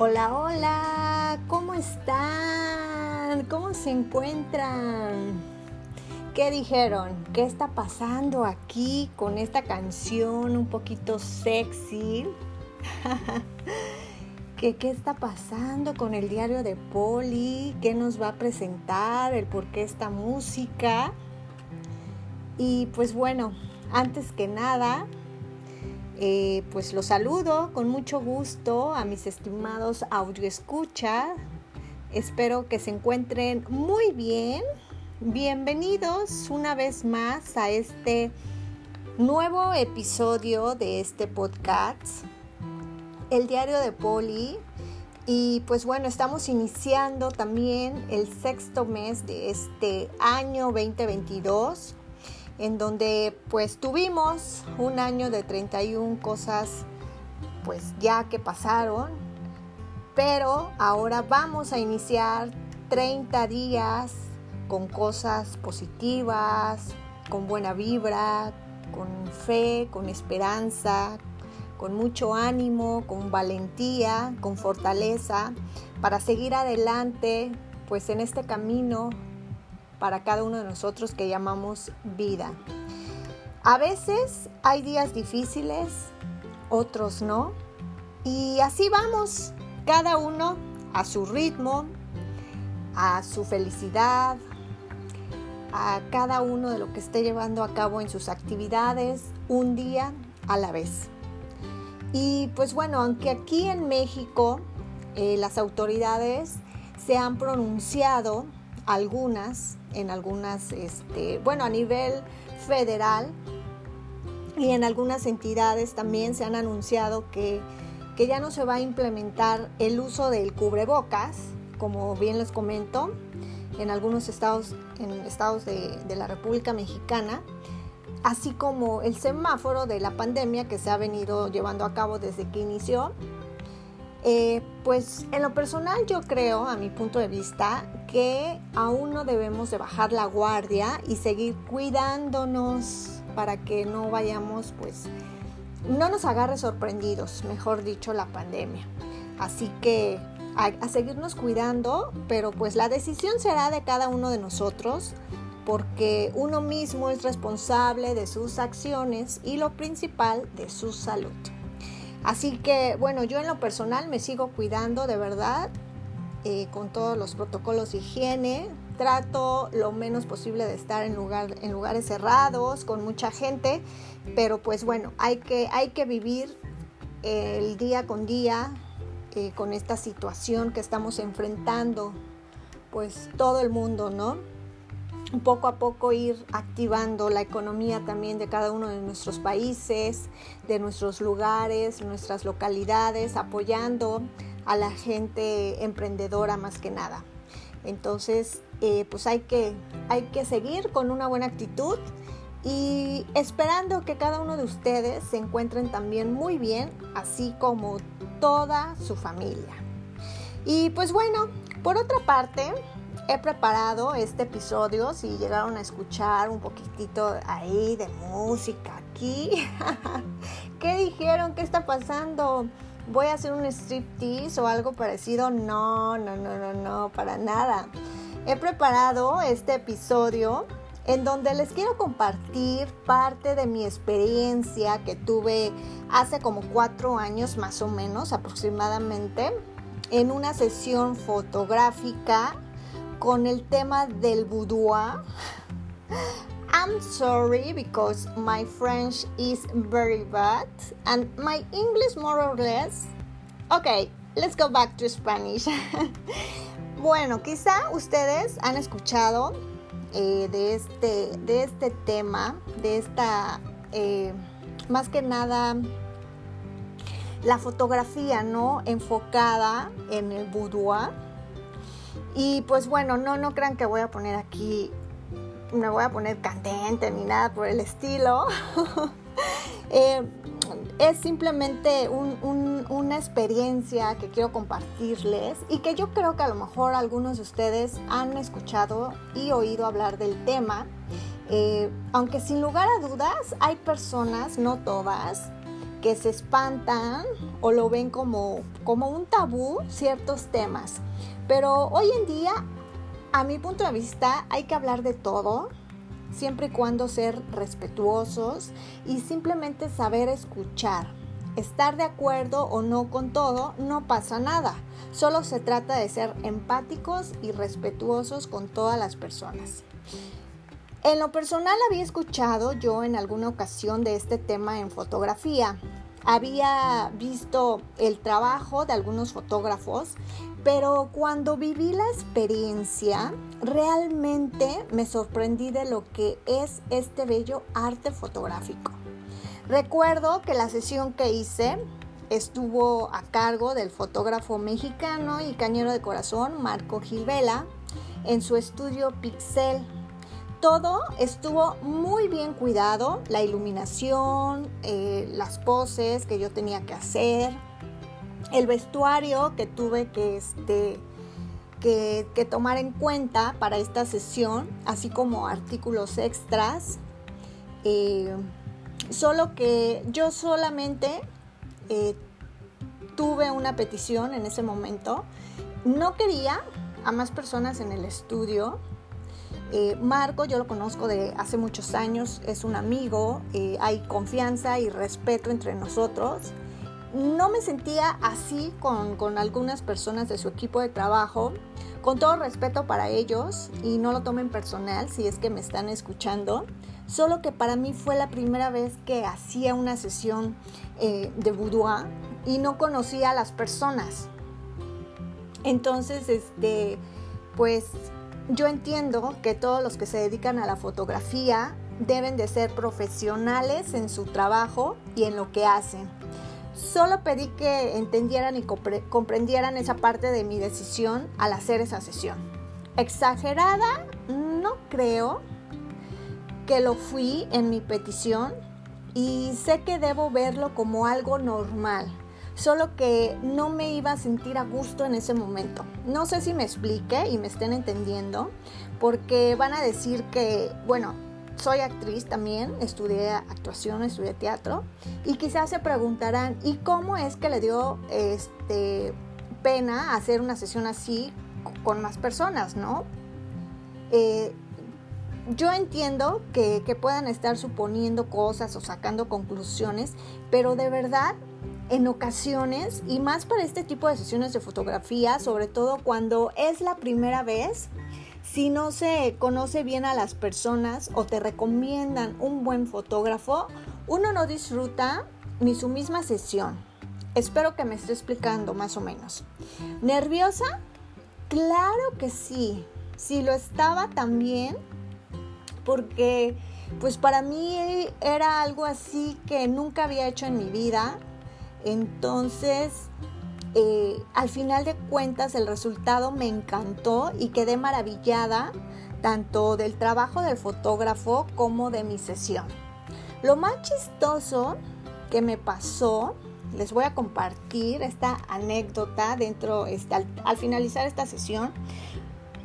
Hola, hola, ¿cómo están? ¿Cómo se encuentran? ¿Qué dijeron? ¿Qué está pasando aquí con esta canción un poquito sexy? ¿Qué, ¿Qué está pasando con el diario de Poli? ¿Qué nos va a presentar? ¿El por qué esta música? Y pues bueno, antes que nada, eh, pues los saludo con mucho gusto a mis estimados audio escucha. Espero que se encuentren muy bien. Bienvenidos una vez más a este nuevo episodio de este podcast, El Diario de Poli. Y pues bueno, estamos iniciando también el sexto mes de este año 2022 en donde pues tuvimos un año de 31 cosas pues ya que pasaron, pero ahora vamos a iniciar 30 días con cosas positivas, con buena vibra, con fe, con esperanza, con mucho ánimo, con valentía, con fortaleza, para seguir adelante, pues en este camino para cada uno de nosotros que llamamos vida. A veces hay días difíciles, otros no, y así vamos, cada uno a su ritmo, a su felicidad, a cada uno de lo que esté llevando a cabo en sus actividades, un día a la vez. Y pues bueno, aunque aquí en México eh, las autoridades se han pronunciado, algunas en algunas, este, bueno, a nivel federal y en algunas entidades también se han anunciado que, que ya no se va a implementar el uso del cubrebocas, como bien les comento, en algunos estados, en estados de, de la República Mexicana, así como el semáforo de la pandemia que se ha venido llevando a cabo desde que inició eh, pues en lo personal yo creo, a mi punto de vista, que aún no debemos de bajar la guardia y seguir cuidándonos para que no vayamos, pues, no nos agarre sorprendidos, mejor dicho, la pandemia. Así que a, a seguirnos cuidando, pero pues la decisión será de cada uno de nosotros porque uno mismo es responsable de sus acciones y lo principal de su salud. Así que bueno, yo en lo personal me sigo cuidando de verdad eh, con todos los protocolos de higiene. Trato lo menos posible de estar en, lugar, en lugares cerrados, con mucha gente, pero pues bueno, hay que, vivir el día con día eh, con esta situación que estamos enfrentando, pues todo el mundo, ¿no? Poco a poco ir activando la economía también de cada uno de nuestros países, de nuestros lugares, nuestras localidades, apoyando a la gente emprendedora más que nada. Entonces, eh, pues hay que, hay que seguir con una buena actitud y esperando que cada uno de ustedes se encuentren también muy bien, así como toda su familia. Y pues bueno, por otra parte, he preparado este episodio, si llegaron a escuchar un poquitito ahí de música aquí. ¿Qué dijeron? ¿Qué está pasando? ¿Voy a hacer un striptease o algo parecido? No, no, no, no, no, para nada. He preparado este episodio en donde les quiero compartir parte de mi experiencia que tuve hace como cuatro años más o menos aproximadamente en una sesión fotográfica con el tema del boudoir. I'm sorry because my French is very bad and my English more or less. Okay, let's go back to Spanish. bueno, quizá ustedes han escuchado eh, de, este, de este tema, de esta, eh, más que nada, la fotografía, ¿no? Enfocada en el boudoir y pues bueno, no, no crean que voy a poner aquí, me voy a poner candente ni nada por el estilo. Eh, es simplemente una experiencia que quiero compartirles y que yo creo que a lo mejor algunos de ustedes han escuchado y oído hablar del tema. Eh, aunque sin lugar a dudas hay personas, no todas, que se espantan o lo ven como, como un tabú ciertos temas. Pero hoy en día, a mi punto de vista, hay que hablar de todo, siempre y cuando ser respetuosos y simplemente saber escuchar. Estar de acuerdo o no con todo no pasa nada. Solo se trata de ser empáticos y respetuosos con todas las personas. En lo personal había escuchado yo en alguna ocasión de este tema en fotografía. Había visto el trabajo de algunos fotógrafos, pero cuando viví la experiencia, realmente me sorprendí de lo que es este bello arte fotográfico. Recuerdo que la sesión que hice estuvo a cargo del fotógrafo mexicano y cañero de corazón Marco Gilvela en su estudio Pixel todo estuvo muy bien cuidado, la iluminación, eh, las poses que yo tenía que hacer, el vestuario que tuve que, este, que, tomar en cuenta para esta sesión, así como artículos extras. Eh, solo que yo solamente eh, tuve una petición en ese momento. No quería a más personas en el estudio eh, Marco, yo lo conozco de hace muchos años, es un amigo, hay confianza y respeto entre nosotros. No me sentía así con, algunas personas de su equipo de trabajo, con todo respeto para ellos y no lo tomen personal si es que me están escuchando, solo que para mí fue la primera vez que hacía una sesión eh, de boudoir y no conocía a las personas. Entonces, este, pues yo entiendo que todos los que se dedican a la fotografía deben de ser profesionales en su trabajo y en lo que hacen. Solo pedí que entendieran y comprendieran esa parte de mi decisión al hacer esa sesión. Exagerada, no creo que lo fui en mi petición y sé que debo verlo como algo normal solo que no me iba a sentir a gusto en ese momento. No sé si me explique y me estén entendiendo, porque van a decir que, bueno, soy actriz también, estudié actuación, estudié teatro, y quizás se preguntarán, ¿y cómo es que le dio este, pena hacer una sesión así con más personas, no? Eh, yo entiendo que, que, puedan estar suponiendo cosas o sacando conclusiones, pero de verdad en ocasiones, y más para este tipo de sesiones de fotografía, sobre todo cuando es la primera vez, si no se conoce bien a las personas o te recomiendan un buen fotógrafo, uno no disfruta ni su misma sesión. Espero que me esté explicando más o menos. ¿Nerviosa? Claro que sí. Sí lo estaba también porque pues para mí era algo así que nunca había hecho en mi vida entonces, eh, al final de cuentas, el resultado me encantó y quedé maravillada tanto del trabajo del fotógrafo como de mi sesión. Lo más chistoso que me pasó, les voy a compartir esta anécdota dentro, este, al finalizar esta sesión,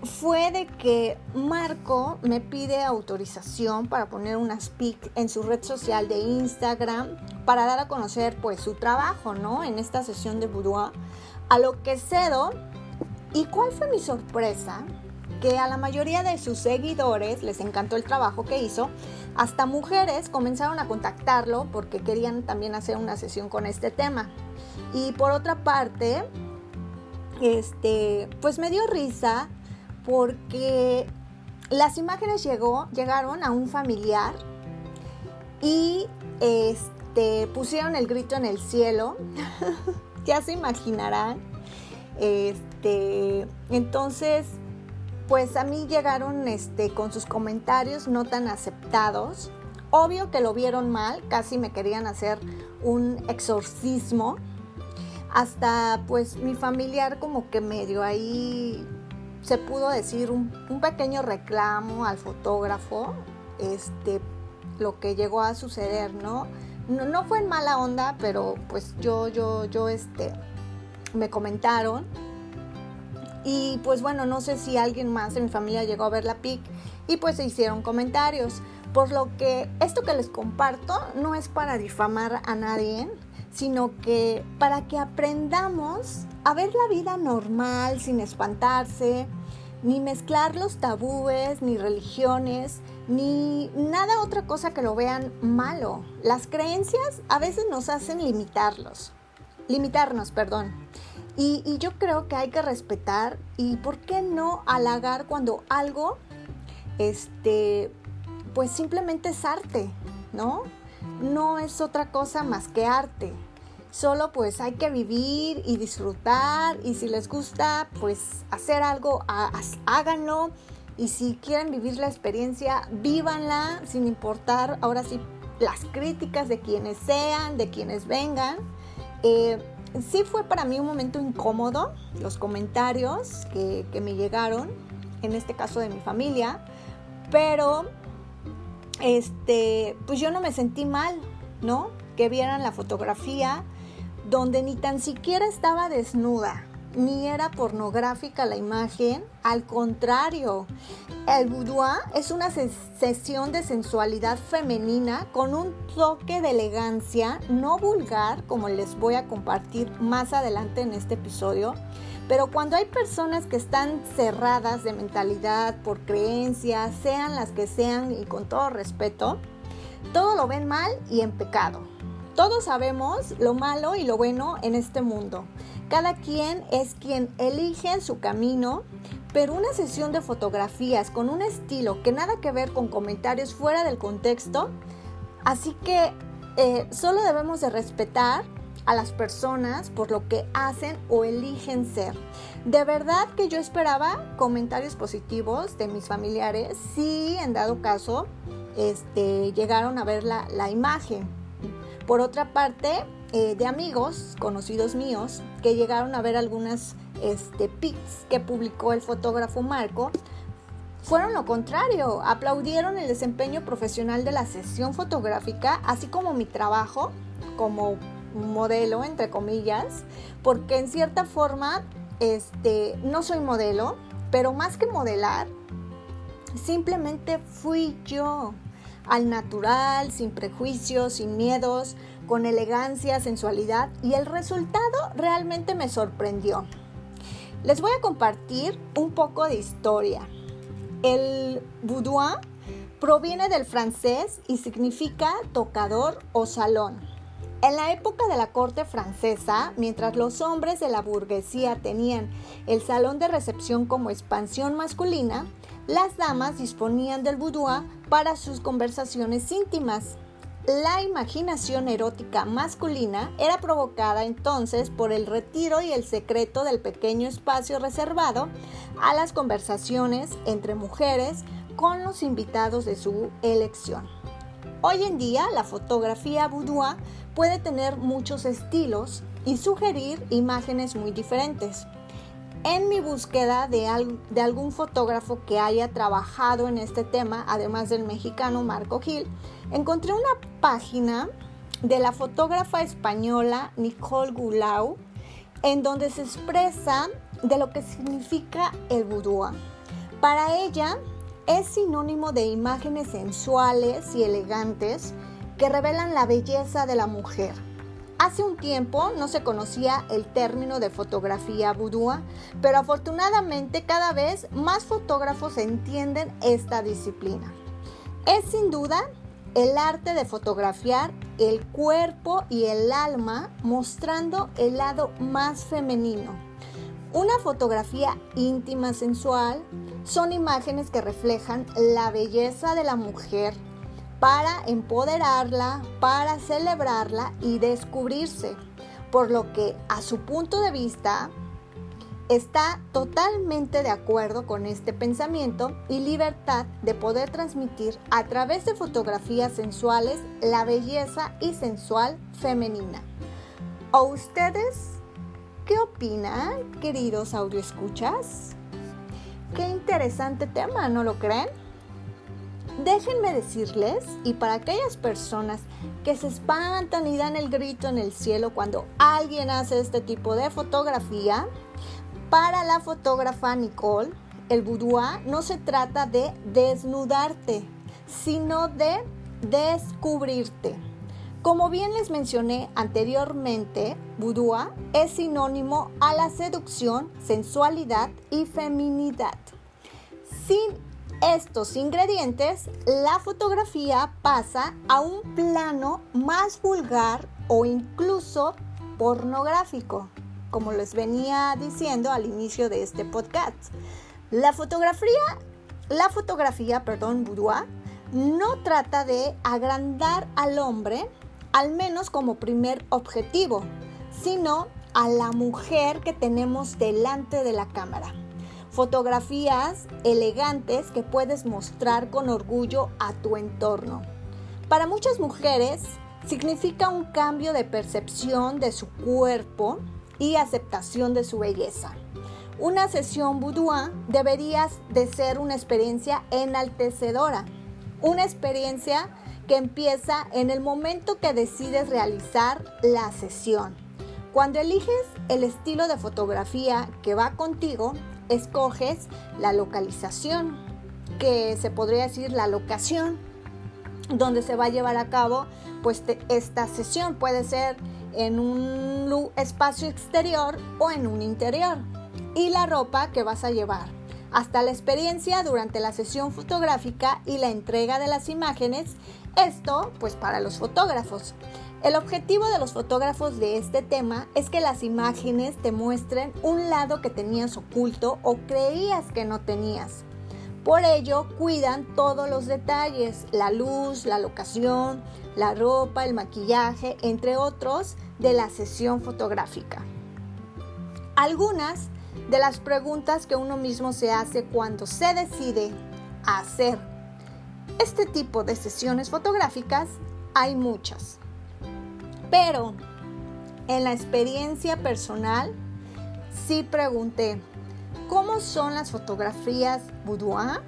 fue de que Marco me pide autorización para poner unas pic en su red social de Instagram para dar a conocer pues su trabajo, ¿no? En esta sesión de boudoir. A lo que cedo. ¿Y cuál fue mi sorpresa? Que a la mayoría de sus seguidores les encantó el trabajo que hizo. Hasta mujeres comenzaron a contactarlo porque querían también hacer una sesión con este tema. Y por otra parte, este, pues me dio risa porque las imágenes llegaron a un familiar y este, pusieron el grito en el cielo. ya se imaginarán. Este, entonces, pues a mí llegaron este, con sus comentarios no tan aceptados. Obvio que lo vieron mal, casi me querían hacer un exorcismo. Hasta pues mi familiar como que medio ahí se pudo decir un, pequeño reclamo al fotógrafo, este, lo que llegó a suceder, ¿no? ¿no? No fue en mala onda, pero pues yo, yo, yo, este, me comentaron. Y pues bueno, no sé si alguien más de mi familia llegó a ver la PIC y pues se hicieron comentarios. Por lo que esto que les comparto no es para difamar a nadie, sino que para que aprendamos a ver la vida normal sin espantarse, ni mezclar los tabúes, ni religiones, ni nada otra cosa que lo vean malo. Las creencias a veces nos hacen limitarlos, limitarnos, perdón. Y, y, yo creo que hay que respetar y por qué no halagar cuando algo, este, pues simplemente es arte, ¿no? No es otra cosa más que arte. Solo pues hay que vivir y disfrutar y si les gusta pues hacer algo, háganlo y si quieren vivir la experiencia, vívanla sin importar ahora sí las críticas de quienes sean, de quienes vengan. Eh, sí fue para mí un momento incómodo los comentarios que, que me llegaron, en este caso de mi familia, pero este, pues yo no me sentí mal, ¿no? Que vieran la fotografía donde ni tan siquiera estaba desnuda, ni era pornográfica la imagen, al contrario, el boudoir es una sesión de sensualidad femenina con un toque de elegancia no vulgar, como les voy a compartir más adelante en este episodio. Pero cuando hay personas que están cerradas de mentalidad por creencias, sean las que sean y con todo respeto, todo lo ven mal y en pecado. Todos sabemos lo malo y lo bueno en este mundo. Cada quien es quien elige su camino, pero una sesión de fotografías con un estilo que nada que ver con comentarios fuera del contexto, así que eh, solo debemos de respetar a las personas por lo que hacen o eligen ser. De verdad que yo esperaba comentarios positivos de mis familiares si en dado caso este, llegaron a ver la, la imagen. Por otra parte, eh, de amigos, conocidos míos, que llegaron a ver algunas este, pics que publicó el fotógrafo Marco, fueron lo contrario, aplaudieron el desempeño profesional de la sesión fotográfica, así como mi trabajo como modelo, entre comillas, porque en cierta forma este, no soy modelo, pero más que modelar, simplemente fui yo al natural, sin prejuicios, sin miedos, con elegancia, sensualidad y el resultado realmente me sorprendió. Les voy a compartir un poco de historia. El boudoir proviene del francés y significa tocador o salón. En la época de la corte francesa, mientras los hombres de la burguesía tenían el salón de recepción como expansión masculina, las damas disponían del boudoir para sus conversaciones íntimas. La imaginación erótica masculina era provocada entonces por el retiro y el secreto del pequeño espacio reservado a las conversaciones entre mujeres con los invitados de su elección. Hoy en día la fotografía boudoir puede tener muchos estilos y sugerir imágenes muy diferentes. En mi búsqueda de, algún fotógrafo que haya trabajado en este tema, además del mexicano Marco Gil, encontré una página de la fotógrafa española Nicole Gulau, en donde se expresa de lo que significa el boudoir. Para ella es sinónimo de imágenes sensuales y elegantes que revelan la belleza de la mujer Hace un tiempo no se conocía el término de fotografía boudoir, pero afortunadamente cada vez más fotógrafos entienden esta disciplina. Es sin duda el arte de fotografiar el cuerpo y el alma mostrando el lado más femenino. Una fotografía íntima sensual son imágenes que reflejan la belleza de la mujer para empoderarla, para celebrarla y descubrirse. Por lo que a su punto de vista está totalmente de acuerdo con este pensamiento y libertad de poder transmitir a través de fotografías sensuales la belleza y sensual femenina. ¿O ustedes qué opinan, queridos escuchas? Qué interesante tema, ¿no lo creen? Déjenme decirles, y para aquellas personas que se espantan y dan el grito en el cielo cuando alguien hace este tipo de fotografía, para la fotógrafa Nicole, el boudoir no se trata de desnudarte, sino de descubrirte. Como bien les mencioné anteriormente, boudoir es sinónimo a la seducción, sensualidad y feminidad. Sin estos ingredientes, la fotografía pasa a un plano más vulgar o incluso pornográfico, como les venía diciendo al inicio de este podcast. La fotografía, la fotografía, perdón, boudoir, no trata de agrandar al hombre, al menos como primer objetivo, sino a la mujer que tenemos delante de la cámara. Fotografías elegantes que puedes mostrar con orgullo a tu entorno. Para muchas mujeres significa un cambio de percepción de su cuerpo y aceptación de su belleza. Una sesión boudoir debería de ser una experiencia enaltecedora, una experiencia que empieza en el momento que decides realizar la sesión. Cuando eliges el estilo de fotografía que va contigo, escoges la localización, que se podría decir la locación donde se va a llevar a cabo pues esta sesión. Puede ser en un espacio exterior o en un interior. Y la ropa que vas a llevar hasta la experiencia durante la sesión fotográfica y la entrega de las imágenes, esto pues para los fotógrafos. El objetivo de los fotógrafos de este tema es que las imágenes te muestren un lado que tenías oculto o creías que no tenías. Por ello, cuidan todos los detalles, la luz, la locación, la ropa, el maquillaje, entre otros, de la sesión fotográfica. Algunas de las preguntas que uno mismo se hace cuando se decide a hacer este tipo de sesiones fotográficas, hay muchas. Pero en la experiencia personal, sí pregunté, ¿cómo son las fotografías boudoir?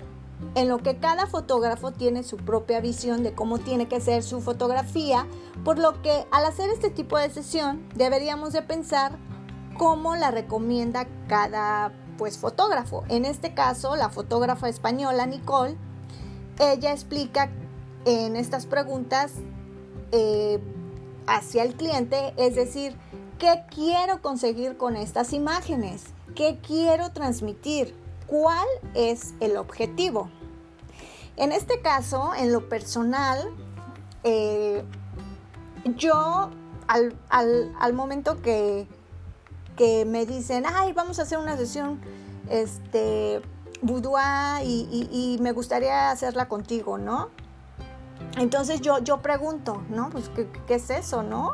En lo que cada fotógrafo tiene su propia visión de cómo tiene que ser su fotografía, por lo que al hacer este tipo de sesión deberíamos de pensar cómo la recomienda cada pues fotógrafo. En este caso, la fotógrafa española Nicole, ella explica en estas preguntas eh, hacia el cliente, es decir, ¿qué quiero conseguir con estas imágenes? ¿Qué quiero transmitir? ¿Cuál es el objetivo? En este caso, en lo personal, eh, yo al, al momento que, que me dicen, ay, vamos a hacer una sesión este, boudoir y, me gustaría hacerla contigo, ¿no? Entonces yo, yo pregunto, ¿no? Pues, ¿qué, es eso, no?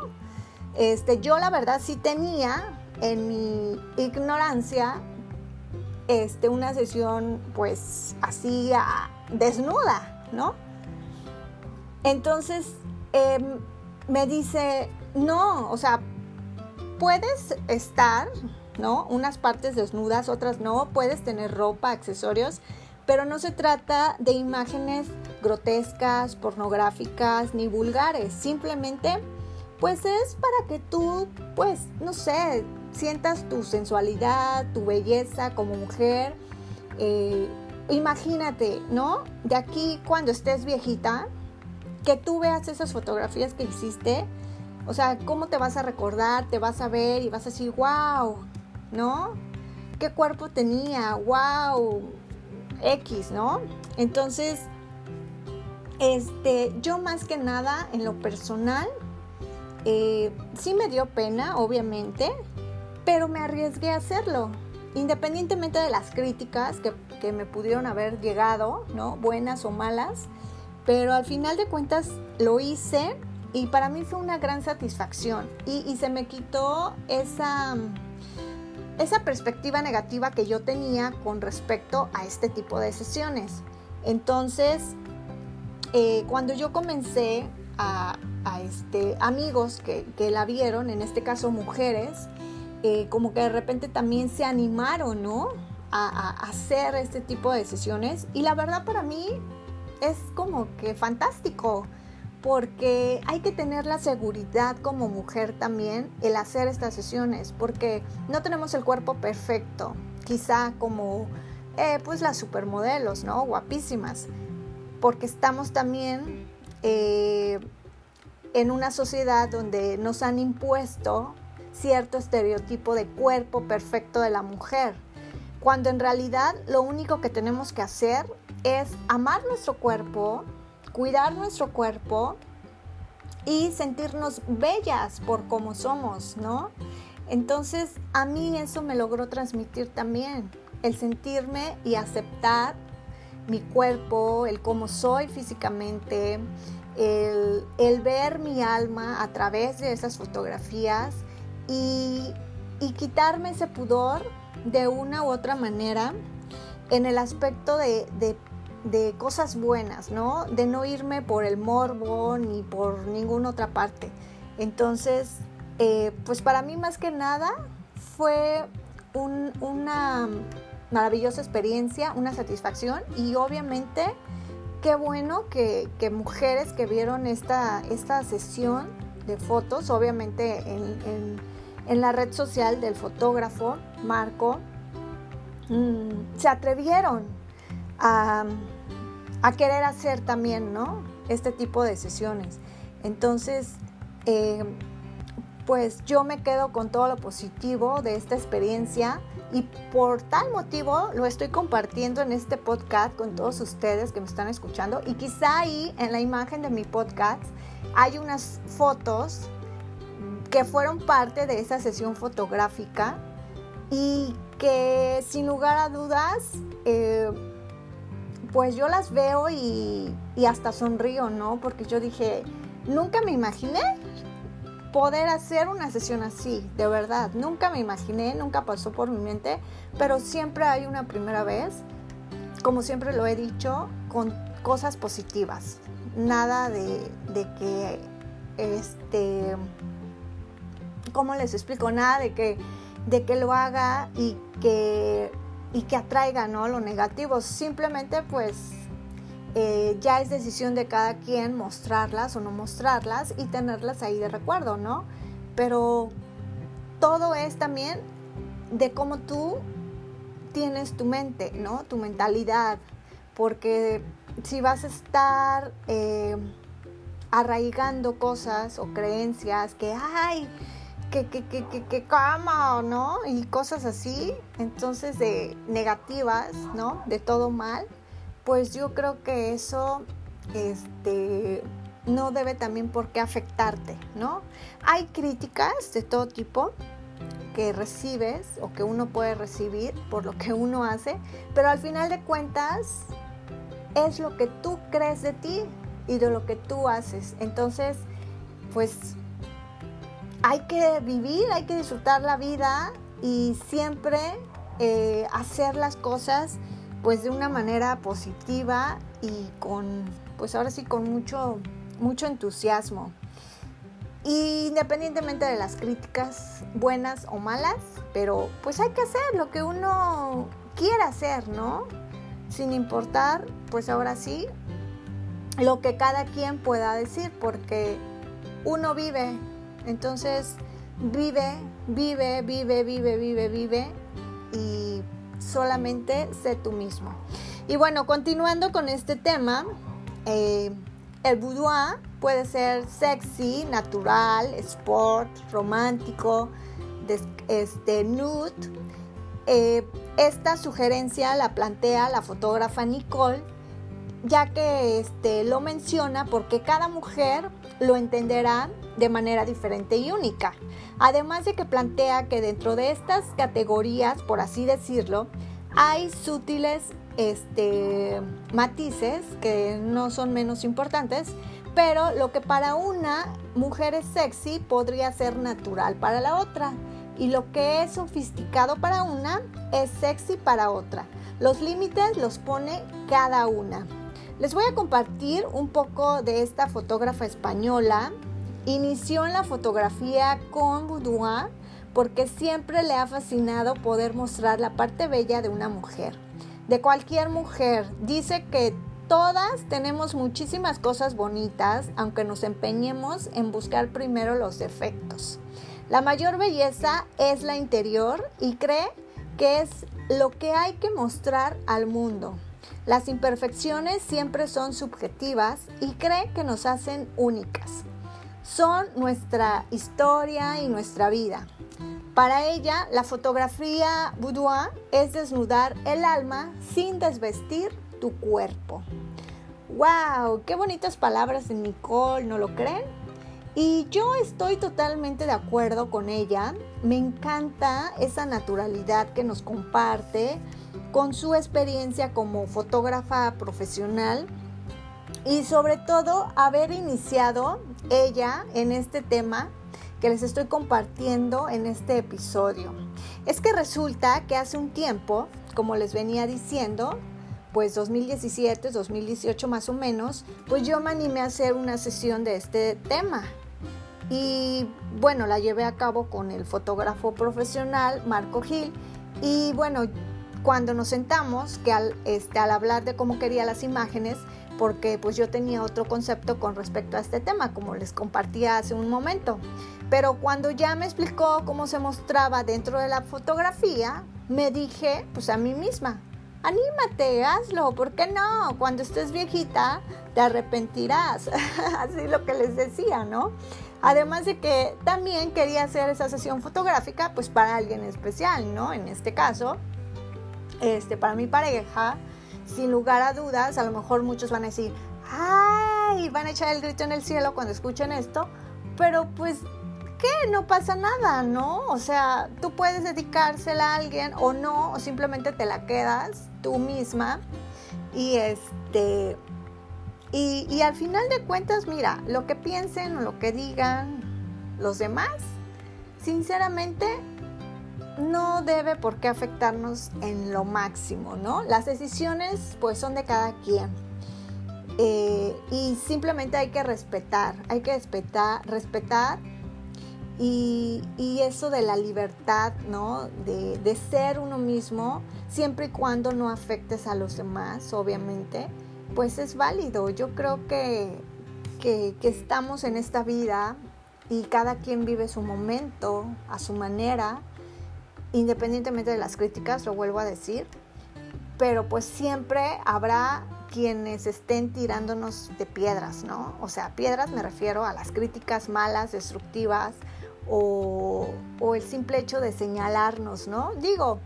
Este, yo la verdad sí tenía en mi ignorancia este, una sesión pues así desnuda, ¿no? Entonces em, me dice, no, o sea, puedes estar, ¿no? Unas partes desnudas, otras no, puedes tener ropa, accesorios, pero no se trata de imágenes grotescas, pornográficas ni vulgares, simplemente pues es para que tú, pues, no sé, sientas tu sensualidad, tu belleza como mujer. Eh, imagínate, ¿no? De aquí cuando estés viejita, que tú veas esas fotografías que hiciste o sea, ¿cómo te vas a recordar? Te vas a ver y vas a decir, wow, ¿no? ¿Qué cuerpo tenía? Wow, X, ¿no? Entonces, este, yo más que nada, en lo personal, eh, sí me dio pena, obviamente, pero me arriesgué a hacerlo. Independientemente de las críticas que, que me pudieron haber llegado, ¿no? Buenas o malas, pero al final de cuentas lo hice y para mí fue una gran satisfacción y, se me quitó esa, esa perspectiva negativa que yo tenía con respecto a este tipo de sesiones. Entonces, eh, cuando yo comencé a, este, amigos que, la vieron, en este caso mujeres, eh, como que de repente también se animaron, ¿no? a, hacer este tipo de sesiones. Y la verdad para mí es como que fantástico porque hay que tener la seguridad como mujer también el hacer estas sesiones, porque no tenemos el cuerpo perfecto, quizá como eh, pues las supermodelos, ¿no? Guapísimas, porque estamos también eh, en una sociedad donde nos han impuesto cierto estereotipo de cuerpo perfecto de la mujer, cuando en realidad lo único que tenemos que hacer es amar nuestro cuerpo, cuidar nuestro cuerpo y sentirnos bellas por como somos, ¿no? Entonces a mí eso me logró transmitir también, el sentirme y aceptar mi cuerpo, el cómo soy físicamente, el, ver mi alma a través de esas fotografías y, quitarme ese pudor de una u otra manera en el aspecto de, cosas buenas, ¿no? De no irme por el morbo ni por ninguna otra parte. Entonces, eh, pues para mí más que nada fue una maravillosa experiencia, una satisfacción y obviamente qué bueno que, mujeres que vieron esta, esta sesión de fotos, obviamente en, la red social del fotógrafo Marco, mm, se atrevieron a, querer hacer también, ¿no? Este tipo de sesiones. Entonces, eh, pues yo me quedo con todo lo positivo de esta experiencia y por tal motivo lo estoy compartiendo en este podcast con todos ustedes que me están escuchando. Y quizá ahí en la imagen de mi podcast hay unas fotos que fueron parte de esa sesión fotográfica y que sin lugar a dudas, eh, pues yo las veo y, y hasta sonrío, ¿no? Porque yo dije, nunca me imaginé poder hacer una sesión así, de verdad. Nunca me imaginé, nunca pasó por mi mente, pero siempre hay una primera vez, como siempre lo he dicho, con cosas positivas. Nada de, que, este, ¿cómo les explico? Nada de que, de que lo haga y que, y que atraiga ¿no? lo negativo. Simplemente pues eh, ya es decisión de cada quien mostrarlas o no mostrarlas y tenerlas ahí de recuerdo, ¿no? Pero todo es también de cómo tú tienes tu mente, ¿no? Tu mentalidad. Porque si vas a estar eh, arraigando cosas o creencias que, ay, que, que, que, que, que cama, ¿no? Y cosas así, entonces de negativas, ¿no? De todo mal, pues yo creo que eso este, no debe también por qué afectarte, ¿no? Hay críticas de todo tipo que recibes o que uno puede recibir por lo que uno hace, pero al final de cuentas es lo que tú crees de ti y de lo que tú haces. Entonces, pues hay que vivir, hay que disfrutar la vida y siempre eh, hacer las cosas pues de una manera positiva y con, pues ahora sí, con mucho, mucho entusiasmo. Independientemente de las críticas buenas o malas, pero pues hay que hacer lo que uno quiera hacer, ¿no? Sin importar, pues ahora sí, lo que cada quien pueda decir, porque uno vive, entonces vive, vive, vive, vive, vive, vive y solamente sé tú mismo. Y bueno, continuando con este tema, eh, el boudoir puede ser sexy, natural, sport, romántico, este, nude. Eh, esta sugerencia la plantea la fotógrafa Nicole, ya que este, lo menciona porque cada mujer lo entenderá de manera diferente y única. Además de que plantea que dentro de estas categorías, por así decirlo, hay sutiles este, matices que no son menos importantes, pero lo que para una mujer es sexy podría ser natural para la otra. Y lo que es sofisticado para una es sexy para otra. Los límites los pone cada una. Les voy a compartir un poco de esta fotógrafa española. Inició en la fotografía con boudoir porque siempre le ha fascinado poder mostrar la parte bella de una mujer, de cualquier mujer. Dice que todas tenemos muchísimas cosas bonitas, aunque nos empeñemos en buscar primero los defectos. La mayor belleza es la interior y cree que es lo que hay que mostrar al mundo. Las imperfecciones siempre son subjetivas y cree que nos hacen únicas. Son nuestra historia y nuestra vida. Para ella, la fotografía boudoir es desnudar el alma sin desvestir tu cuerpo. ¡Wow! ¡Qué bonitas palabras de Nicole! ¿No lo creen? Y yo estoy totalmente de acuerdo con ella. Me encanta esa naturalidad que nos comparte con su experiencia como fotógrafa profesional y sobre todo haber iniciado ella en este tema que les estoy compartiendo en este episodio. Es que resulta que hace un tiempo, como les venía diciendo, pues 2017, 2018 más o menos, pues yo me animé a hacer una sesión de este tema. Y bueno, la llevé a cabo con el fotógrafo profesional Marco Gil. Y bueno, cuando nos sentamos, que al, este, al hablar de cómo quería las imágenes, porque pues yo tenía otro concepto con respecto a este tema, como les compartía hace un momento. Pero cuando ya me explicó cómo se mostraba dentro de la fotografía, me dije pues a mí misma, anímate, hazlo, ¿por qué no? Cuando estés viejita te arrepentirás, así lo que les decía, ¿no? Además de que también quería hacer esa sesión fotográfica pues para alguien especial, ¿no? En este caso, este, para mi pareja, sin lugar a dudas, a lo mejor muchos van a decir, ay, van a echar el grito en el cielo cuando escuchen esto, pero pues, ¿qué? No pasa nada, ¿no? O sea, tú puedes dedicársela a alguien o no, o simplemente te la quedas tú misma y este... Y, y al final de cuentas, mira, lo que piensen o lo que digan los demás, sinceramente no debe por qué afectarnos en lo máximo, ¿no? Las decisiones pues son de cada quien. Eh, y simplemente hay que respetar, hay que respetar, respetar y, eso de la libertad, ¿no? De, ser uno mismo, siempre y cuando no afectes a los demás, obviamente, pues es válido. Yo creo que, que estamos en esta vida y cada quien vive su momento a su manera independientemente de las críticas, lo vuelvo a decir, pero pues siempre habrá quienes estén tirándonos de piedras, ¿no? O sea, piedras me refiero a las críticas malas, destructivas o, el simple hecho de señalarnos, ¿no? Digo,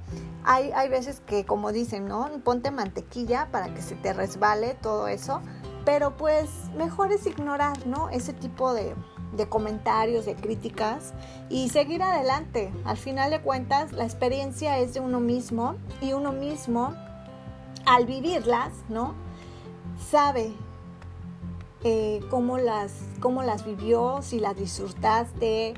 hay, hay veces que como dicen, ¿no? Ponte mantequilla para que se te resbale todo eso, pero pues mejor es ignorar, ¿no? Ese tipo de, de comentarios, de críticas y seguir adelante. Al final de cuentas, la experiencia es de uno mismo y uno mismo, al vivirlas, ¿no? Sabe eh, cómo, las, cómo las vivió, si las disfrutaste,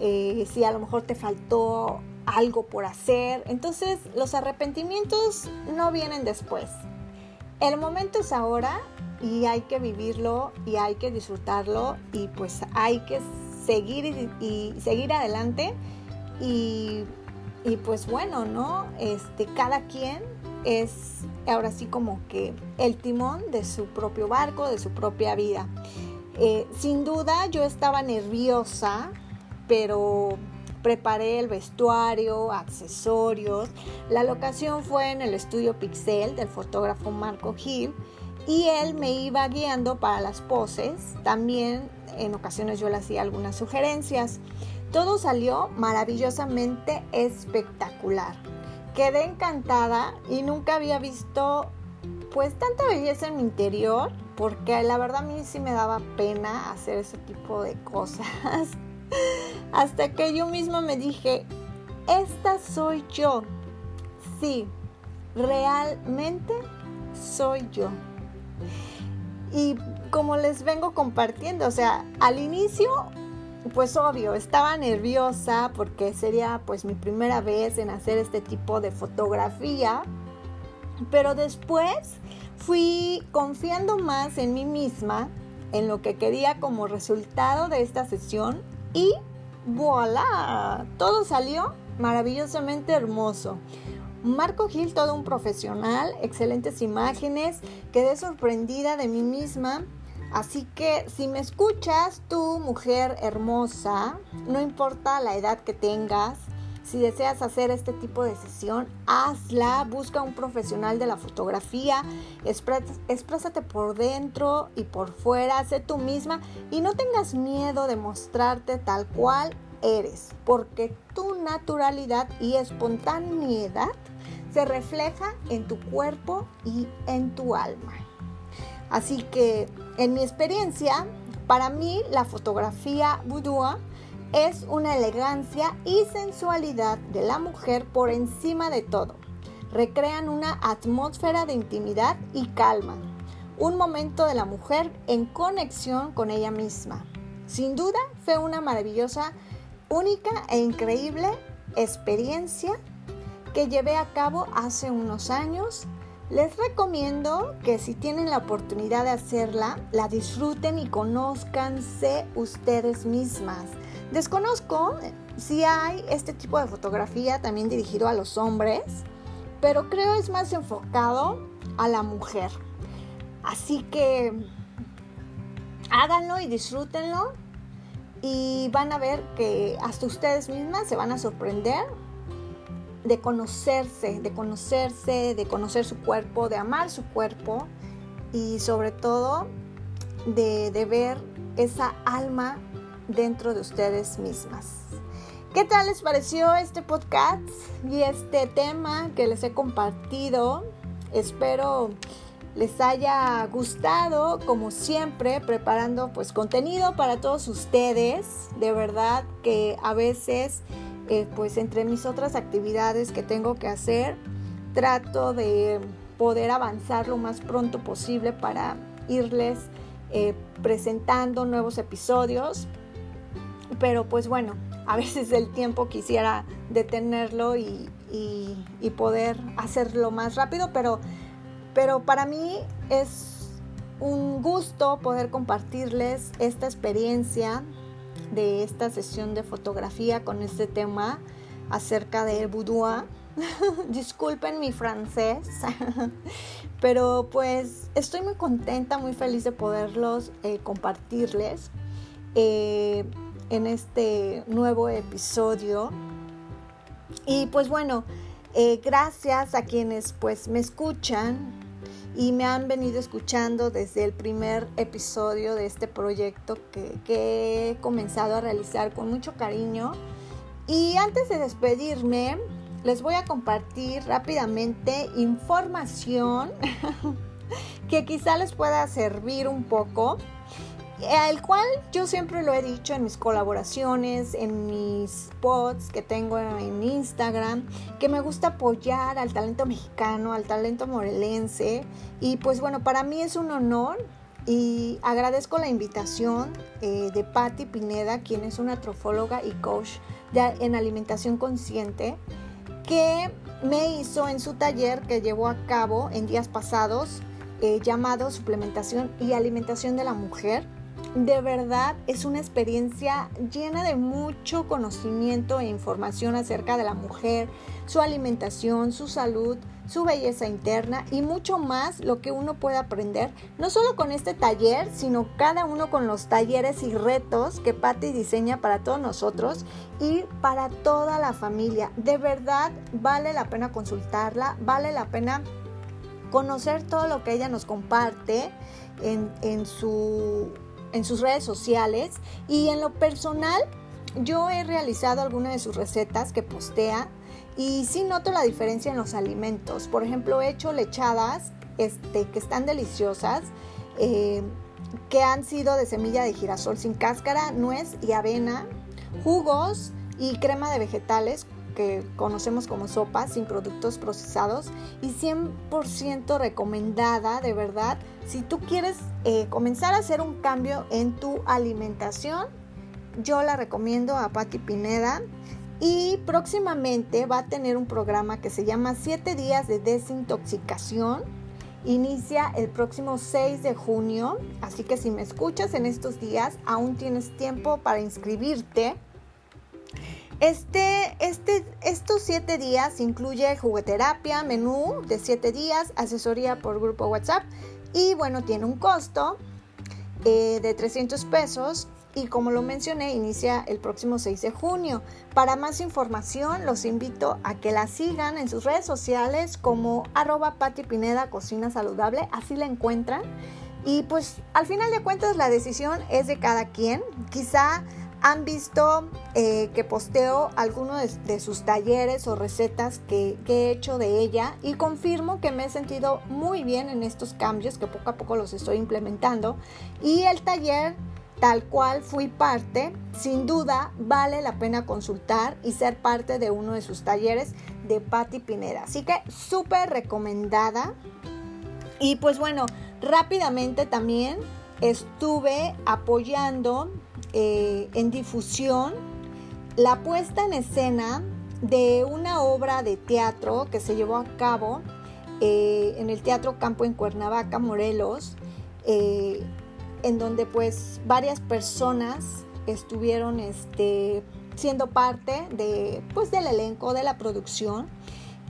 eh, si a lo mejor te faltó algo por hacer. Entonces, los arrepentimientos no vienen después. El momento es ahora y hay que vivirlo y hay que disfrutarlo y pues hay que seguir y, seguir adelante y, pues bueno, ¿no? Este, cada quien es ahora sí como que el timón de su propio barco, de su propia vida. Eh, sin duda yo estaba nerviosa, pero preparé el vestuario, accesorios. La locación fue en el estudio Pixel del fotógrafo Marco Gil y él me iba guiando para las poses. También en ocasiones yo le hacía algunas sugerencias. Todo salió maravillosamente espectacular. Quedé encantada y nunca había visto pues tanta belleza en mi interior porque la verdad a mí sí me daba pena hacer ese tipo de cosas. Hasta que yo misma me dije, esta soy yo. Sí, realmente soy yo. Y como les vengo compartiendo, o sea, al inicio, pues obvio, estaba nerviosa porque sería pues mi primera vez en hacer este tipo de fotografía, pero después fui confiando más en mí misma, en lo que quería como resultado de esta sesión y voilà, todo salió maravillosamente hermoso. Marco Gil, todo un profesional, excelentes imágenes, quedé sorprendida de mí misma. Así que si me escuchas, tú mujer hermosa, no importa la edad que tengas, Si deseas hacer este tipo de sesión, hazla, busca un profesional de la fotografía, exprésate por dentro y por fuera, sé tú misma y no tengas miedo de mostrarte tal cual eres, porque tu naturalidad y espontaneidad se refleja en tu cuerpo y en tu alma. Así que, en mi experiencia, para mí la fotografía boudoir es una elegancia y sensualidad de la mujer por encima de todo. Recrean una atmósfera de intimidad y calma, un momento de la mujer en conexión con ella misma. Sin duda fue una maravillosa, única e increíble experiencia que llevé a cabo hace unos años. Les recomiendo que si tienen la oportunidad de hacerla, la disfruten y conozcanse ustedes mismas. Desconozco si hay este tipo de fotografía también dirigido a los hombres, pero creo es más enfocado a la mujer. Así que háganlo y disfrútenlo y van a ver que hasta ustedes mismas se van a sorprender de conocerse, de conocerse, de conocer su cuerpo, de amar su cuerpo y sobre todo de, ver esa alma dentro de ustedes mismas. ¿Qué tal les pareció este podcast y este tema que les he compartido? Espero les haya gustado, como siempre, preparando pues contenido para todos ustedes. De verdad que a veces, eh, pues entre mis otras actividades que tengo que hacer, trato de poder avanzar lo más pronto posible para irles eh, presentando nuevos episodios. Pero pues bueno, a veces el tiempo quisiera detenerlo y, poder hacerlo más rápido, pero, pero para mí es un gusto poder compartirles esta experiencia de esta sesión de fotografía con este tema acerca de boudoir. Disculpen mi francés, pero pues estoy muy contenta, muy feliz de poderlos eh, compartirles. Eh, en este nuevo episodio. Y pues bueno, eh, gracias a quienes pues me escuchan y me han venido escuchando desde el primer episodio de este proyecto que, que he comenzado a realizar con mucho cariño. Y antes de despedirme, les voy a compartir rápidamente información que quizá les pueda servir un poco el cual yo siempre lo he dicho en mis colaboraciones, en mis posts que tengo en Instagram, que me gusta apoyar al talento mexicano, al talento morelense. Y pues bueno, para mí es un honor y agradezco la invitación eh, de Patti Pineda, quien es una trofóloga y coach en alimentación consciente, que me hizo en su taller que llevó a cabo en días pasados, eh, llamado Suplementación y Alimentación de la Mujer de verdad es una experiencia llena de mucho conocimiento e información acerca de la mujer, su alimentación, su salud, su belleza interna y mucho más lo que uno puede aprender, no solo con este taller, sino cada uno con los talleres y retos que Patty diseña para todos nosotros y para toda la familia. De verdad vale la pena consultarla, vale la pena conocer todo lo que ella nos comparte en, en su en sus redes sociales y en lo personal yo he realizado algunas de sus recetas que postea y sí noto la diferencia en los alimentos. Por ejemplo, he hecho lechadas este, que están deliciosas, eh, que han sido de semilla de girasol sin cáscara, nuez y avena, jugos y crema de vegetales que conocemos como sopa, sin productos procesados y 100% recomendada, de verdad. Si tú quieres eh, comenzar a hacer un cambio en tu alimentación, yo la recomiendo a Patti Pineda. Y próximamente va a tener un programa que se llama 7 días de desintoxicación. Inicia el próximo 6 de junio, así que si me escuchas en estos días, aún tienes tiempo para inscribirte. Este, este, estos siete días incluye jugueterapia, menú de siete días, asesoría por grupo WhatsApp y bueno, tiene un costo. eh, de 300 pesos y como lo mencioné, inicia el próximo 6 de junio. Para más información, los invito a que la sigan en sus redes sociales como arroba Pati Pineda Cocina Saludable, así la encuentran. Y pues al final de cuentas la decisión es de cada quien. Quizá han visto eh, que posteo algunos de, sus talleres o recetas que, que, he hecho de ella y confirmo que me he sentido muy bien en estos cambios que poco a poco los estoy implementando. Y el taller tal cual fui parte, sin duda vale la pena consultar y ser parte de uno de sus talleres de Patti Pineda. Así que súper recomendada. Y pues bueno, rápidamente también estuve apoyando eh, en difusión la puesta en escena de una obra de teatro que se llevó a cabo eh, en el Teatro Campo en Cuernavaca, Morelos. Eh, en donde pues varias personas estuvieron este, siendo parte de, pues, del elenco de la producción.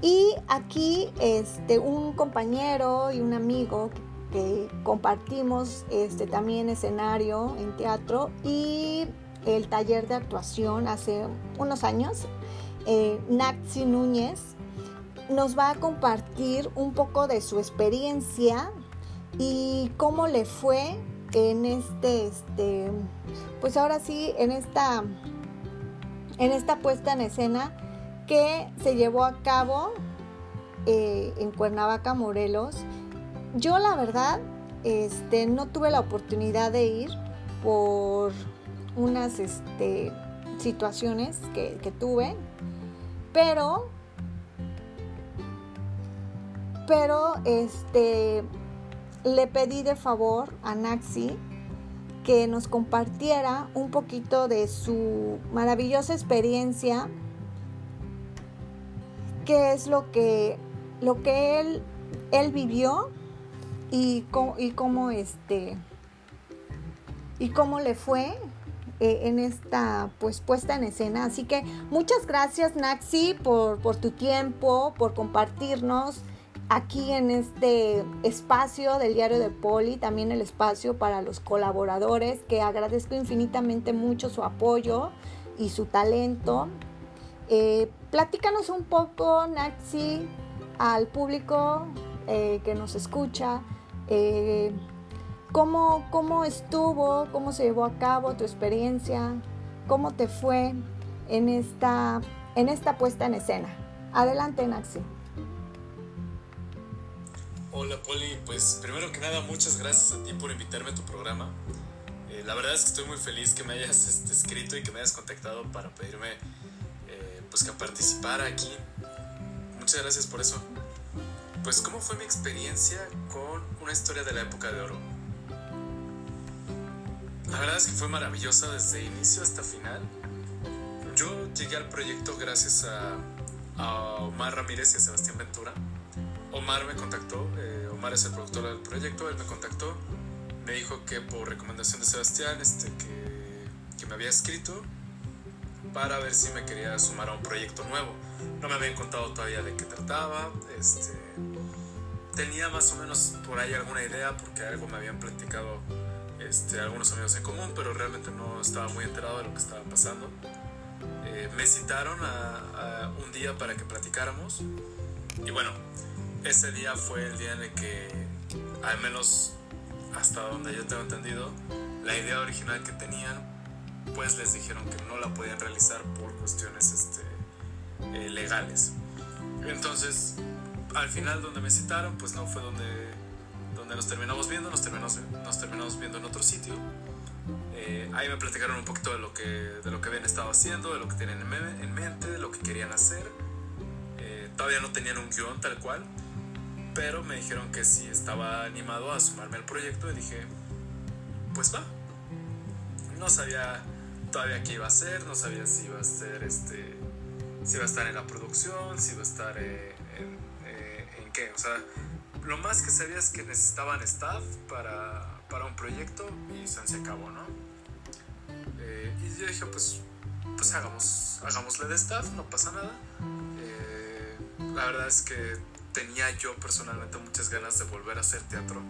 Y aquí este, un compañero y un amigo que, compartimos este, también escenario en teatro y el taller de actuación hace unos años, eh, Naxi Núñez, nos va a compartir un poco de su experiencia y cómo le fue en este, este, pues ahora sí, en esta, en esta puesta en escena que se llevó a cabo eh, en Cuernavaca, Morelos. Yo la verdad, este, no tuve la oportunidad de ir por unas este, situaciones que, que tuve, pero, pero, este, le pedí de favor a Naxi que nos compartiera un poquito de su maravillosa experiencia, qué es lo que, lo que él, él vivió y cómo, y cómo este y cómo le fue eh, en esta pues puesta en escena. Así que muchas gracias Naxi por, por tu tiempo, por compartirnos aquí en este espacio del diario de Poli, también el espacio para los colaboradores, que agradezco infinitamente mucho su apoyo y su talento. Eh, platícanos un poco, Naxi, al público eh, que nos escucha, eh, cómo, cómo estuvo, cómo se llevó a cabo tu experiencia, cómo te fue en esta, en esta puesta en escena. Adelante, Naxi. Hola Poli, pues primero que nada muchas gracias a ti por invitarme a tu programa. Eh, la verdad es que estoy muy feliz que me hayas este, escrito y que me hayas contactado para pedirme eh, pues que participara aquí. Muchas gracias por eso. Pues cómo fue mi experiencia con una historia de la época de oro. La verdad es que fue maravillosa desde inicio hasta final. Yo llegué al proyecto gracias a, a Omar Ramírez y a Sebastián Ventura Omar me contactó, eh, Omar es el productor del proyecto, él me contactó, me dijo que por recomendación de Sebastián, este, que, que me había escrito para ver si me quería sumar a un proyecto nuevo. No me habían contado todavía de qué trataba, este, tenía más o menos por ahí alguna idea porque algo me habían platicado este, algunos amigos en común, pero realmente no estaba muy enterado de lo que estaba pasando. Eh, me citaron a, a un día para que platicáramos y bueno, ese día fue el día en el que, al menos hasta donde yo tengo entendido, la idea original que tenían, pues les dijeron que no la podían realizar por cuestiones este, eh, legales. Entonces, al final donde me citaron, pues no fue donde, donde nos terminamos viendo, nos terminamos, nos terminamos viendo en otro sitio. Eh, ahí me platicaron un poquito de lo, que, de lo que habían estado haciendo, de lo que tienen en, mente, de lo que querían hacer. Eh, todavía no tenían un guion tal cual, pero me dijeron que si estaba animado a sumarme al proyecto y dije, pues va. No sabía todavía qué iba a hacer, no sabía si iba a ser este, si iba a estar en la producción, si iba a estar eh, en, o sea, lo más que sabía es que necesitaban staff para, para un proyecto y se acabó, ¿no? Eh, y yo dije, pues, pues hagamos, hagámosle de staff, no pasa nada. la verdad es que tenía yo personalmente muchas ganas de volver a hacer teatro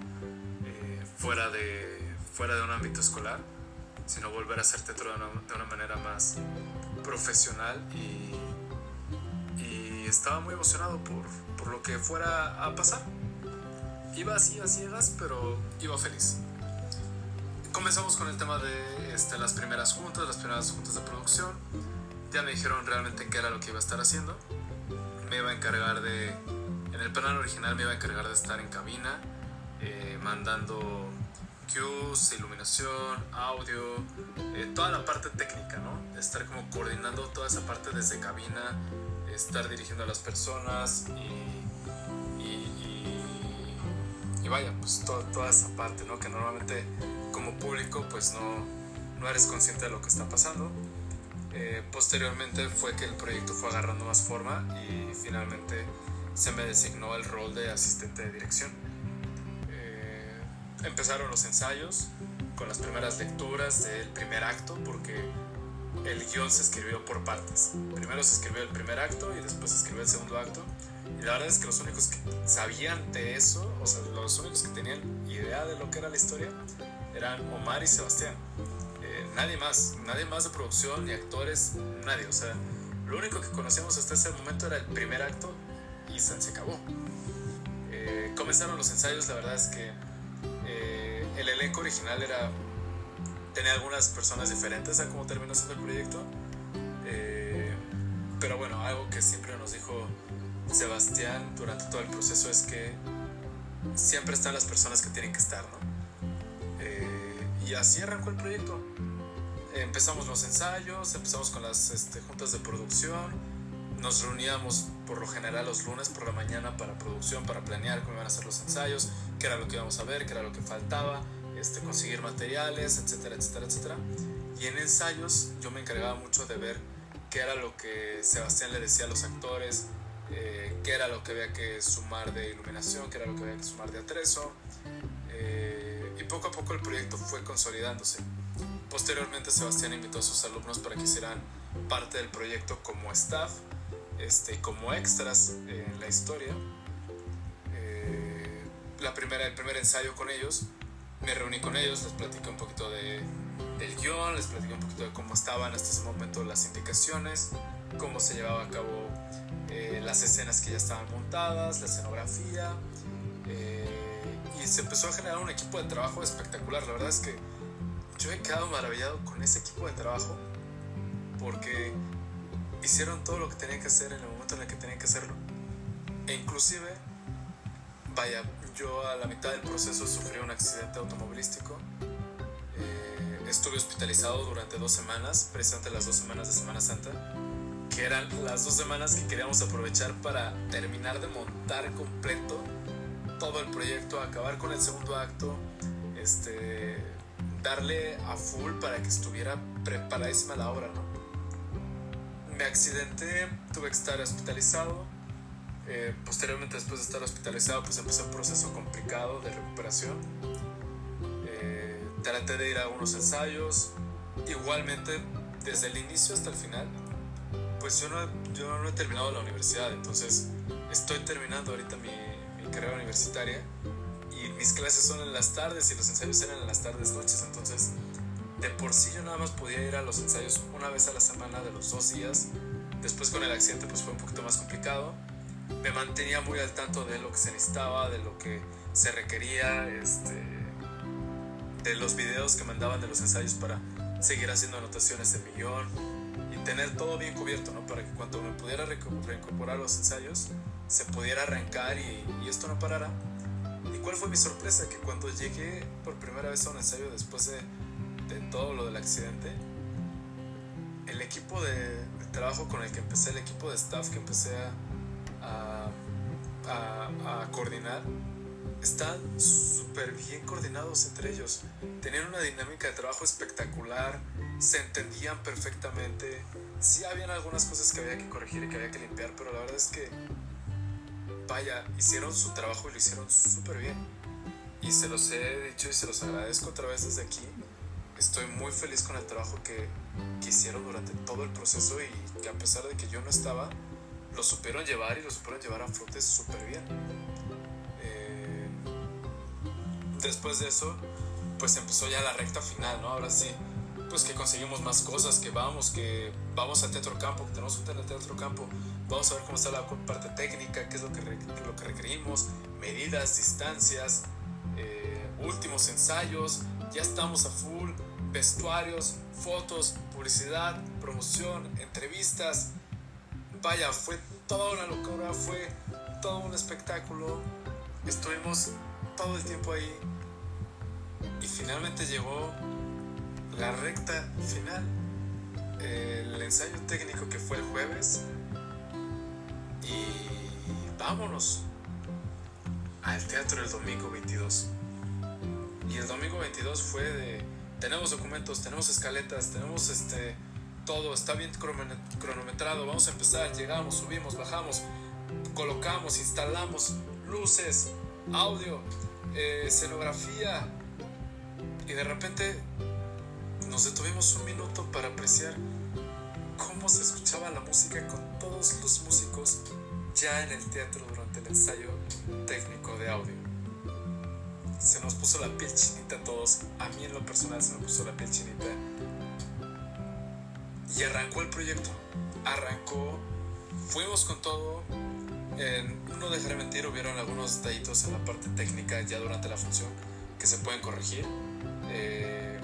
eh, fuera, de, fuera de un ámbito escolar, sino volver a hacer teatro de una, de una manera más profesional y, y estaba muy emocionado por, por, lo que fuera a pasar. Iba así a ciegas, pero iba feliz. Comenzamos con el tema de este, las primeras juntas, las primeras juntas de producción. Ya me dijeron realmente qué era lo que iba a estar haciendo. Me iba a encargar de, en el plan original me iba a encargar de estar en cabina, eh, mandando cues, iluminación, audio, eh, toda la parte técnica, ¿no? Estar como coordinando toda esa parte desde cabina, estar dirigiendo a las personas y, vaya, pues toda esa parte, ¿no? Que normalmente como público pues no, no eres consciente de lo que está pasando. Eh, posteriormente fue que el proyecto fue agarrando más forma y finalmente se me designó el rol de asistente de dirección empezaron los ensayos con las primeras lecturas del primer acto, porque el guion se escribió por partes. Primero se escribió el primer acto y después se escribió el segundo acto. Y la verdad es que los únicos que sabían de eso, o sea, los únicos que tenían idea de lo que era la historia, eran Omar y Sebastián. Eh, nadie más, nadie más de producción, ni actores, nadie. O sea, lo único que conocíamos hasta ese momento era el primer acto y se, acabó. Eh, comenzaron los ensayos, la verdad es que el elenco original era tenía algunas personas diferentes a cómo terminó siendo el proyecto. Eh, pero bueno, algo que siempre nos dijo Sebastián durante todo el proceso es que siempre están las personas que tienen que estar, ¿no? Eh, y así arrancó el proyecto. empezamos los ensayos, empezamos con las este, juntas de producción, nos reuníamos por lo general los lunes por la mañana para producción, para planear cómo iban a ser los ensayos, qué era lo que íbamos a ver, qué era lo que faltaba, este, conseguir materiales, etcétera, etcétera, etcétera. Y en ensayos yo me encargaba mucho de ver qué era lo que Sebastián le decía a los actores, eh, qué era lo que había que sumar de iluminación, qué era lo que había que sumar de atrezo. Eh, y poco a poco el proyecto fue consolidándose. Posteriormente Sebastián invitó a sus alumnos para que hicieran parte del proyecto como staff este, como extras en la historia. Eh, la primera, el primer ensayo con ellos, me reuní con ellos, les platiqué un poquito de, del guion, les platiqué un poquito de cómo estaban hasta ese momento las indicaciones, cómo se llevaba a cabo eh, las escenas que ya estaban montadas, la escenografía. Eh, y se empezó a generar un equipo de trabajo espectacular. La verdad es que yo he quedado maravillado con ese equipo de trabajo porque hicieron todo lo que tenían que hacer en el momento en el que tenían que hacerlo. E inclusive, vaya, yo a la mitad del proceso sufrí un accidente automovilístico. Eh, estuve hospitalizado durante dos semanas, precisamente las dos semanas de Semana Santa, que eran las dos semanas que queríamos aprovechar para terminar de montar completo todo el proyecto, acabar con el segundo acto, este, darle a full para que estuviera preparadísima la obra, ¿no? me accidenté, tuve que estar hospitalizado. Eh, posteriormente, después de estar hospitalizado, pues empezó un proceso complicado de recuperación. Eh, traté de ir a unos ensayos. Igualmente, desde el inicio hasta el final, pues yo no, yo no he terminado la universidad, entonces estoy terminando ahorita mi carrera universitaria y mis clases son en las tardes y los ensayos eran en las tardes noches, entonces de por sí yo nada más podía ir a los ensayos una vez a la semana de los dos días. Después con el accidente pues fue un poquito más complicado. Me mantenía muy al tanto de lo que se necesitaba, de lo que se requería, este, de los videos que mandaban de los ensayos para seguir haciendo anotaciones de millón y tener todo bien cubierto, ¿no? Para que cuando me pudiera reincorporar los ensayos se pudiera arrancar y, y esto no parara. ¿Y cuál fue mi sorpresa? Que cuando llegué por primera vez a un ensayo después de de todo lo del accidente, el equipo de, trabajo con el que empecé, el equipo de staff que empecé a, a, coordinar, están súper bien coordinados entre ellos. Tenían una dinámica de trabajo espectacular, se entendían perfectamente. Sí habían algunas cosas que había que corregir y que había que limpiar, pero la verdad es que, vaya, hicieron su trabajo y lo hicieron súper bien. Y se los he dicho y se los agradezco otra vez desde aquí estoy muy feliz con el trabajo que, que hicieron durante todo el proceso y que a pesar de que yo no estaba, lo supieron llevar y lo supieron llevar a flote súper bien. Eh, después de eso, pues empezó ya la recta final, ¿no? Ahora sí, pues que conseguimos más cosas, que vamos, que vamos al Teatro Campo, que tenemos un Teatro Campo, vamos a ver cómo está la parte técnica, qué es lo que, lo que requerimos, medidas, distancias, eh, últimos ensayos, ya estamos a full, vestuarios, fotos, publicidad, promoción, entrevistas. Vaya, fue toda una locura, fue todo un espectáculo. Estuvimos todo el tiempo ahí y finalmente llegó la recta final. El ensayo técnico que fue el jueves y vámonos al teatro el domingo 22. Y el domingo 22 fue de tenemos documentos, tenemos escaletas, tenemos este todo, está bien cronometrado, vamos a empezar, llegamos, subimos, bajamos, colocamos, instalamos luces, audio, eh, escenografía y de repente nos detuvimos un minuto para apreciar cómo se escuchaba la música con todos los músicos ya en el teatro durante el ensayo técnico de audio. Se nos puso la piel chinita a todos, a mí en lo personal se me puso la piel chinita. Y arrancó el proyecto, arrancó, fuimos con todo. no dejaré mentir, hubieron algunos detallitos en la parte técnica ya durante la función que se pueden corregir. Eh,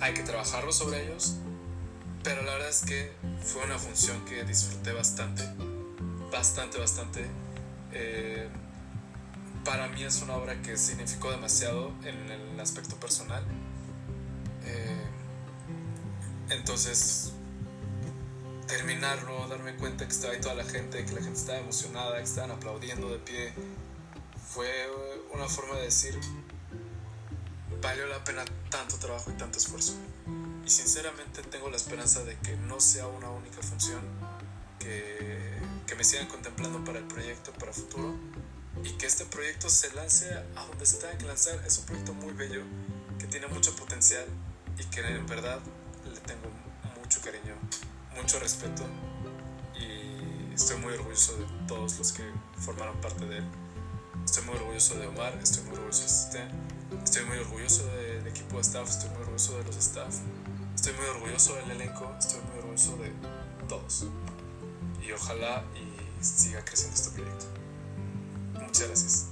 hay que trabajarlo sobre ellos, pero la verdad es que fue una función que disfruté bastante bastante, bastante. Eh, para mí es una obra que significó demasiado en el aspecto personal. Entonces, terminarlo, darme cuenta que estaba ahí toda la gente, que la gente estaba emocionada, que estaban aplaudiendo de pie, fue una forma de decir, valió la pena tanto trabajo y tanto esfuerzo. Y sinceramente tengo la esperanza de que no sea una única función, que que me sigan contemplando para el proyecto, para futuro, y que este proyecto se lance a donde se tenga que lanzar. Es un proyecto muy bello, que tiene mucho potencial y que en verdad tengo mucho cariño, mucho respeto y estoy muy orgulloso de todos los que formaron parte de él. Estoy muy orgulloso de Omar, estoy muy orgulloso de Sten, estoy muy orgulloso del equipo de staff, estoy muy orgulloso de los staff, estoy muy orgulloso del elenco, estoy muy orgulloso de todos y ojalá y siga creciendo este proyecto. Muchas gracias.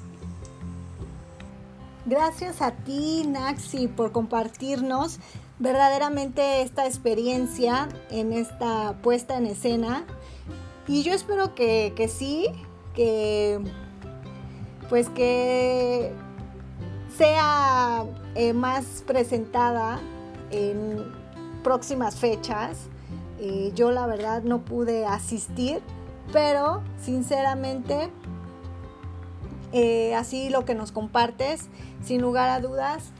Gracias a ti, Naxi, por compartirnos verdaderamente esta experiencia en esta puesta en escena. Y yo espero que, que sí, que pues que sea eh, más presentada en próximas fechas eh, yo la verdad no pude asistir, pero sinceramente eh, así lo que nos compartes, sin lugar a dudas,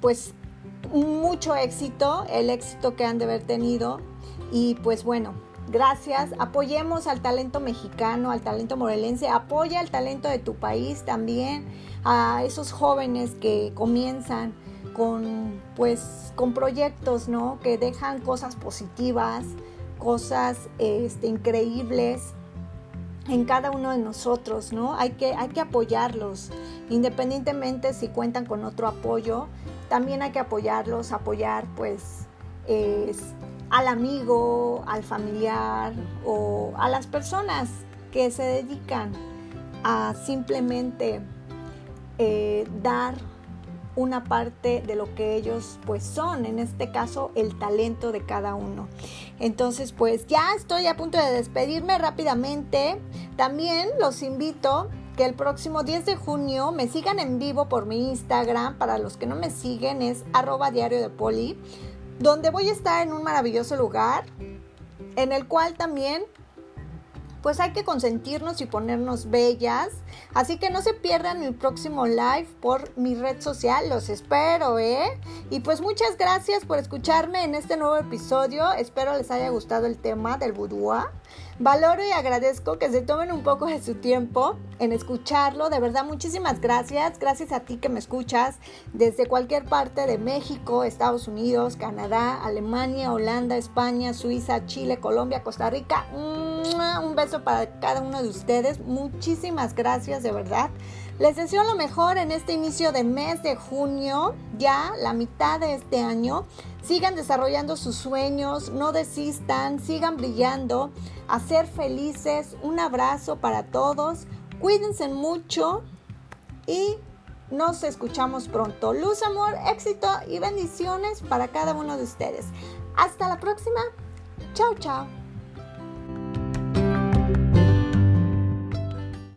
pues mucho éxito, el éxito que han de haber tenido y pues bueno, gracias, apoyemos al talento mexicano, al talento morelense, apoya al talento de tu país también, a esos jóvenes que comienzan con pues con proyectos, ¿no? Que dejan cosas positivas, cosas este, increíbles en cada uno de nosotros, ¿no? Hay que, hay que apoyarlos, independientemente si cuentan con otro apoyo, también hay que apoyarlos, apoyar pues al amigo, al familiar o a las personas que se dedican a simplemente eh, dar una parte de lo que ellos pues son, en este caso el talento de cada uno. Entonces pues ya estoy a punto de despedirme rápidamente. También los invito que el próximo 10 de junio me sigan en vivo por mi Instagram. Para los que no me siguen es arroba diario de poli, donde voy a estar en un maravilloso lugar en el cual también pues hay que consentirnos y ponernos bellas. Así que no se pierdan mi próximo live por mi red social, los espero, ¿eh? Y pues muchas gracias por escucharme en este nuevo episodio. Espero les haya gustado el tema del boudoir. Valoro y agradezco que se tomen un poco de su tiempo en escucharlo. De verdad, muchísimas gracias. Gracias a ti que me escuchas desde cualquier parte de México, Estados Unidos, Canadá, Alemania, Holanda, España, Suiza, Chile, Colombia, Costa Rica. Un beso para cada uno de ustedes. Muchísimas gracias, de verdad. Les deseo lo mejor en este inicio de mes de junio, ya la mitad de este año. Sigan desarrollando sus sueños, no desistan, sigan brillando, a ser felices. Un abrazo para todos. Cuídense mucho y nos escuchamos pronto. Luz, amor, éxito y bendiciones para cada uno de ustedes. Hasta la próxima. Chao, chao.